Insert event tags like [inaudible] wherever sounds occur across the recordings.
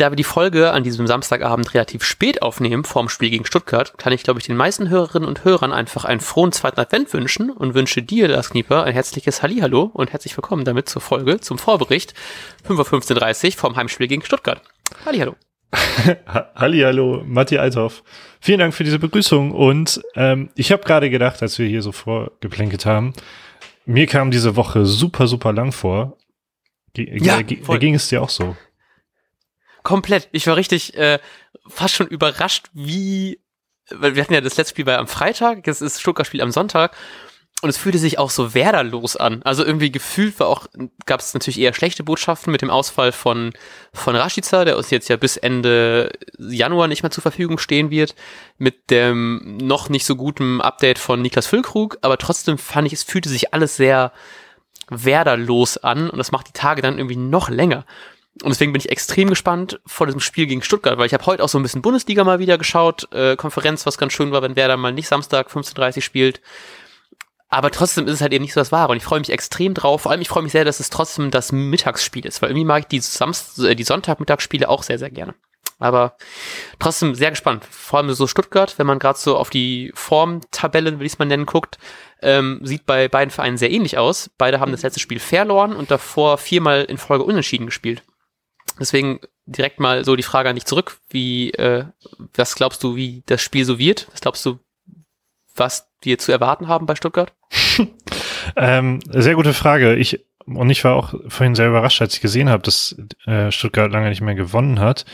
da wir die Folge an diesem Samstagabend relativ spät aufnehmen, vorm Spiel gegen Stuttgart, kann ich, glaube ich, den meisten Hörerinnen und Hörern einfach einen frohen zweiten Advent wünschen und wünsche dir, Lars Knieper, ein herzliches Hallihallo und herzlich willkommen damit zur Folge, zum Vorbericht 5.15.30 Uhr vorm Heimspiel gegen Stuttgart. Hallihallo. [laughs] Hallihallo, Matti Althoff. Vielen Dank für diese Begrüßung und ähm, ich habe gerade gedacht, als wir hier so vorgeplänkelt haben, mir kam diese Woche super, super lang vor. G ja, da ging es dir auch so. Komplett. Ich war richtig äh, fast schon überrascht, wie, weil wir hatten ja das letzte Spiel bei am Freitag, jetzt ist Stuttgart-Spiel am Sonntag und es fühlte sich auch so werderlos an. Also irgendwie gefühlt war auch, gab es natürlich eher schlechte Botschaften mit dem Ausfall von, von Rashica, der uns jetzt ja bis Ende Januar nicht mehr zur Verfügung stehen wird, mit dem noch nicht so guten Update von Niklas Füllkrug, aber trotzdem fand ich, es fühlte sich alles sehr werderlos an und das macht die Tage dann irgendwie noch länger. Und deswegen bin ich extrem gespannt vor diesem Spiel gegen Stuttgart, weil ich habe heute auch so ein bisschen Bundesliga mal wieder geschaut, äh, Konferenz, was ganz schön war, wenn Werder mal nicht Samstag 15.30 spielt. Aber trotzdem ist es halt eben nicht so das Wahre. Und ich freue mich extrem drauf. Vor allem, ich freue mich sehr, dass es trotzdem das Mittagsspiel ist, weil irgendwie mag ich die, Samst äh, die Sonntagmittagsspiele auch sehr, sehr gerne. Aber trotzdem sehr gespannt. Vor allem so Stuttgart, wenn man gerade so auf die Formtabellen, will ich es mal nennen, guckt, ähm, sieht bei beiden Vereinen sehr ähnlich aus. Beide haben das letzte Spiel verloren und davor viermal in Folge unentschieden gespielt. Deswegen direkt mal so die Frage an dich zurück. Wie, äh, was glaubst du, wie das Spiel so wird? Was glaubst du, was wir zu erwarten haben bei Stuttgart? [laughs] ähm, sehr gute Frage. Ich und ich war auch vorhin sehr überrascht, als ich gesehen habe, dass äh, Stuttgart lange nicht mehr gewonnen hat.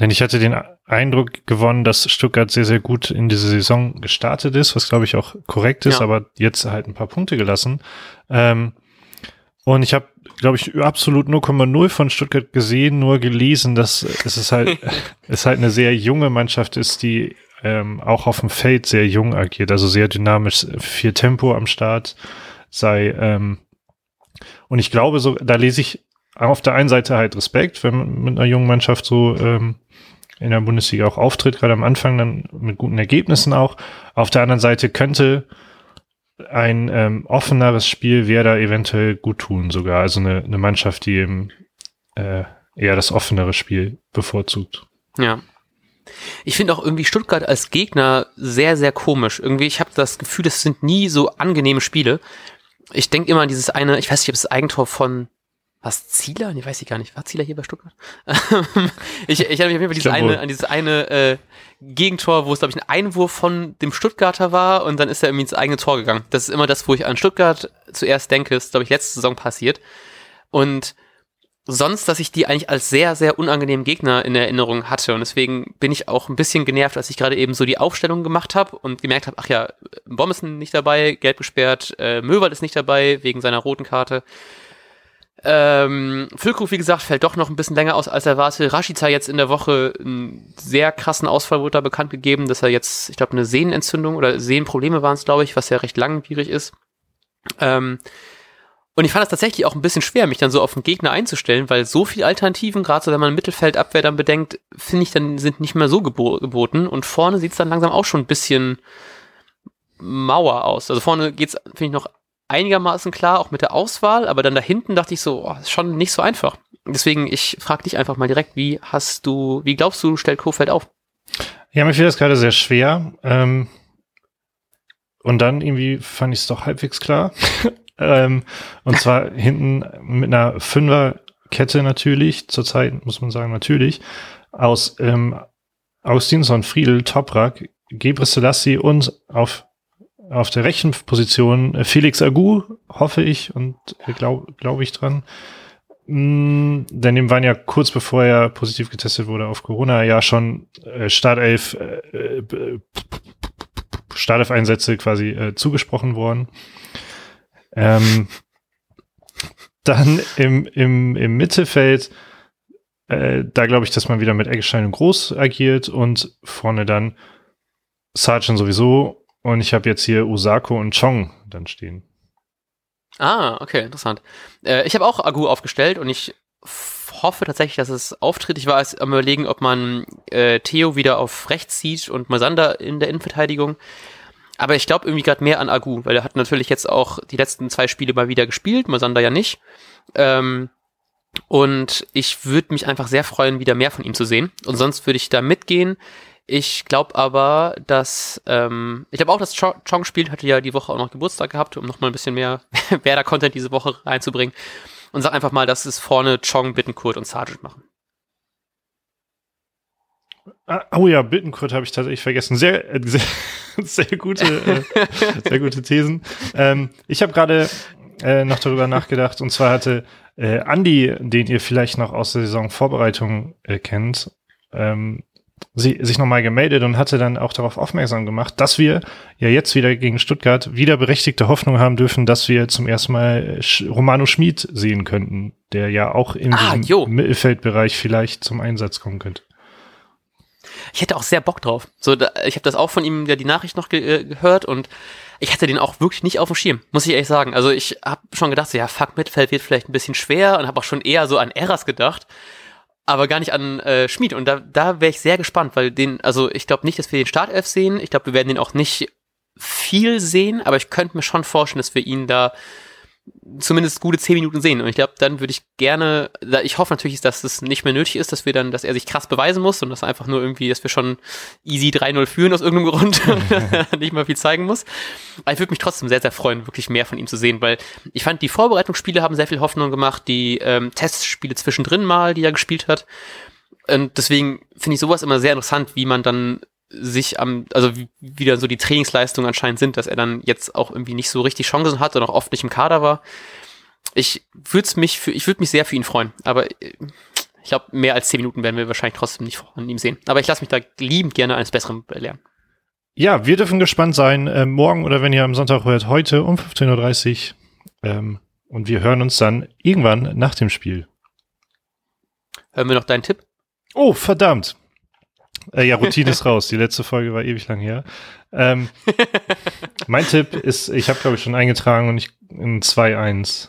Denn ich hatte den Eindruck gewonnen, dass Stuttgart sehr, sehr gut in diese Saison gestartet ist, was glaube ich auch korrekt ist, ja. aber jetzt halt ein paar Punkte gelassen. Ähm, und ich habe glaube ich, absolut 0,0 von Stuttgart gesehen, nur gelesen, dass es ist halt, [laughs] es halt eine sehr junge Mannschaft ist, die ähm, auch auf dem Feld sehr jung agiert, also sehr dynamisch, viel Tempo am Start sei. Ähm, und ich glaube, so, da lese ich auf der einen Seite halt Respekt, wenn man mit einer jungen Mannschaft so ähm, in der Bundesliga auch auftritt, gerade am Anfang dann mit guten Ergebnissen auch. Auf der anderen Seite könnte ein ähm, offeneres Spiel wäre da eventuell gut tun sogar. Also eine, eine Mannschaft, die eben äh, eher das offenere Spiel bevorzugt. Ja. Ich finde auch irgendwie Stuttgart als Gegner sehr, sehr komisch. Irgendwie, ich habe das Gefühl, es sind nie so angenehme Spiele. Ich denke immer an dieses eine, ich weiß nicht, ob es das Eigentor von was Zieler? Nee, weiß ich gar nicht. War Zieler hier bei Stuttgart? [laughs] ich, ich habe mich auf jeden Fall dieses eine, an dieses eine äh, Gegentor, wo es, glaube ich, ein Einwurf von dem Stuttgarter war und dann ist er irgendwie ins eigene Tor gegangen. Das ist immer das, wo ich an Stuttgart zuerst denke, ist, glaube ich, letzte Saison passiert. Und sonst, dass ich die eigentlich als sehr, sehr unangenehmen Gegner in Erinnerung hatte. Und deswegen bin ich auch ein bisschen genervt, als ich gerade eben so die Aufstellung gemacht habe und gemerkt habe, ach ja, ist nicht dabei, gelb gesperrt, äh, Möwald ist nicht dabei wegen seiner roten Karte. Ähm, Füllkrug, wie gesagt, fällt doch noch ein bisschen länger aus, als er erwartet. Rashica jetzt in der Woche einen sehr krassen Ausfall wurde da bekannt gegeben, dass er jetzt, ich glaube, eine Sehnenentzündung oder Sehnenprobleme waren es, glaube ich, was ja recht langwierig ist. Ähm, und ich fand es tatsächlich auch ein bisschen schwer, mich dann so auf den Gegner einzustellen, weil so viele Alternativen, gerade so wenn man Mittelfeldabwehr dann bedenkt, finde ich dann sind nicht mehr so gebo geboten. Und vorne sieht es dann langsam auch schon ein bisschen Mauer aus. Also vorne geht's, finde ich, noch einigermaßen klar, auch mit der Auswahl, aber dann da hinten dachte ich so, oh, ist schon nicht so einfach. Deswegen, ich frage dich einfach mal direkt, wie hast du, wie glaubst du, stellt Kofeld auf? Ja, mir fiel das gerade sehr schwer. Ähm, und dann irgendwie fand ich es doch halbwegs klar. [laughs] ähm, und zwar hinten mit einer Fünferkette natürlich, zurzeit muss man sagen, natürlich, aus ähm, Augustinsson, Friedel, Toprak, Gebre Selassie und auf auf der rechten Position äh, Felix Agu, hoffe ich und glaube glaub ich dran. Mm, denn dem waren ja kurz bevor er positiv getestet wurde auf Corona ja schon äh, Startelf, äh, äh, Startelf-Einsätze quasi äh, zugesprochen worden. Ähm, dann im, im, im Mittelfeld, äh, da glaube ich, dass man wieder mit Eggestein und Groß agiert und vorne dann Sargent sowieso und ich habe jetzt hier Usako und Chong dann stehen. Ah, okay, interessant. Äh, ich habe auch Agu aufgestellt und ich hoffe tatsächlich, dass es auftritt. Ich war erst am überlegen, ob man äh, Theo wieder auf rechts zieht und Masander in der Innenverteidigung. Aber ich glaube irgendwie gerade mehr an Agu, weil er hat natürlich jetzt auch die letzten zwei Spiele mal wieder gespielt, Masander ja nicht. Ähm, Und ich würde mich einfach sehr freuen, wieder mehr von ihm zu sehen. Und sonst würde ich da mitgehen. Ich glaube aber, dass, ähm, ich glaube auch, dass Cho- Chong spielt, hatte ja die Woche auch noch Geburtstag gehabt, um nochmal ein bisschen mehr [laughs] Werder-Content diese Woche reinzubringen. Und sag einfach mal, dass es vorne Chong, Bittenkurt und Sargent machen. Ah, oh ja, Bittenkurt habe ich tatsächlich vergessen. Sehr, äh, sehr, [laughs] sehr gute, äh, sehr gute Thesen. Ähm, ich habe gerade äh, noch darüber nachgedacht. Und zwar hatte äh, Andy, den ihr vielleicht noch aus der Saisonvorbereitung äh, kennt, ähm, sie, sich nochmal gemeldet und hatte dann auch darauf aufmerksam gemacht, dass wir ja jetzt wieder gegen Stuttgart wieder berechtigte Hoffnung haben dürfen, dass wir zum ersten Mal Sch Romano Schmid sehen könnten, der ja auch in Ah, diesem jo. Mittelfeldbereich vielleicht zum Einsatz kommen könnte. Ich hätte auch sehr Bock drauf. So, da, ich habe das auch von ihm ja die Nachricht noch ge äh, gehört und ich hatte den auch wirklich nicht auf dem Schirm, muss ich ehrlich sagen. Also ich habe schon gedacht, so, ja, fuck, Mittelfeld wird vielleicht ein bisschen schwer und habe auch schon eher so an Eras gedacht, aber gar nicht an äh, Schmid. Und da, da wäre ich sehr gespannt, weil den, also ich glaube nicht, dass wir den Startelf sehen. Ich glaube, wir werden den auch nicht viel sehen, aber ich könnte mir schon vorstellen, dass wir ihn da zumindest gute zehn Minuten sehen. Und ich glaube, dann würde ich gerne, ich hoffe natürlich, dass es nicht mehr nötig ist, dass wir dann, dass er sich krass beweisen muss und dass einfach nur irgendwie, dass wir schon easy 3-0 führen aus irgendeinem Grund, [laughs] [laughs] nicht mal viel zeigen muss. Aber ich würde mich trotzdem sehr, sehr freuen, wirklich mehr von ihm zu sehen, weil ich fand, die Vorbereitungsspiele haben sehr viel Hoffnung gemacht, die ähm, Testspiele zwischendrin mal, die er gespielt hat. Und deswegen finde ich sowas immer sehr interessant, wie man dann sich am, also wie, dann so die Trainingsleistungen anscheinend sind, dass er dann jetzt auch irgendwie nicht so richtig Chancen hat und auch oft nicht im Kader war. Ich würde mich für, ich würde mich sehr für ihn freuen, aber äh, ich glaube, mehr als zehn Minuten werden wir wahrscheinlich trotzdem nicht von ihm sehen. Aber ich lasse mich da liebend gerne eines Besseren belehren. Ja, wir dürfen gespannt sein. Äh, morgen oder wenn ihr am Sonntag hört, heute um 15.30 Uhr. Ähm, und wir hören uns dann irgendwann nach dem Spiel. Hören wir noch deinen Tipp? Oh, verdammt. Äh, ja, Routine ist raus. Die letzte Folge war ewig lang her. Ähm, [laughs] mein Tipp ist, ich habe glaube ich schon eingetragen und ich in 2-1.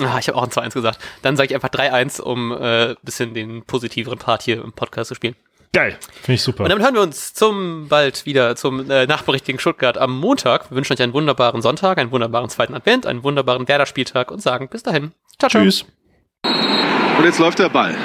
Ah, ich habe auch ein 2-1 gesagt. Dann sage ich einfach 3-1, um äh, bisschen den positiveren Part hier im Podcast zu spielen. Geil. Finde ich super. Und damit hören wir uns zum bald wieder zum äh, Nachbericht gegen Stuttgart am Montag. Wir wünschen euch einen wunderbaren Sonntag, einen wunderbaren zweiten Advent, einen wunderbaren Werder-Spieltag und sagen bis dahin. Ciao, ciao. Tschüss. Und jetzt läuft der Ball.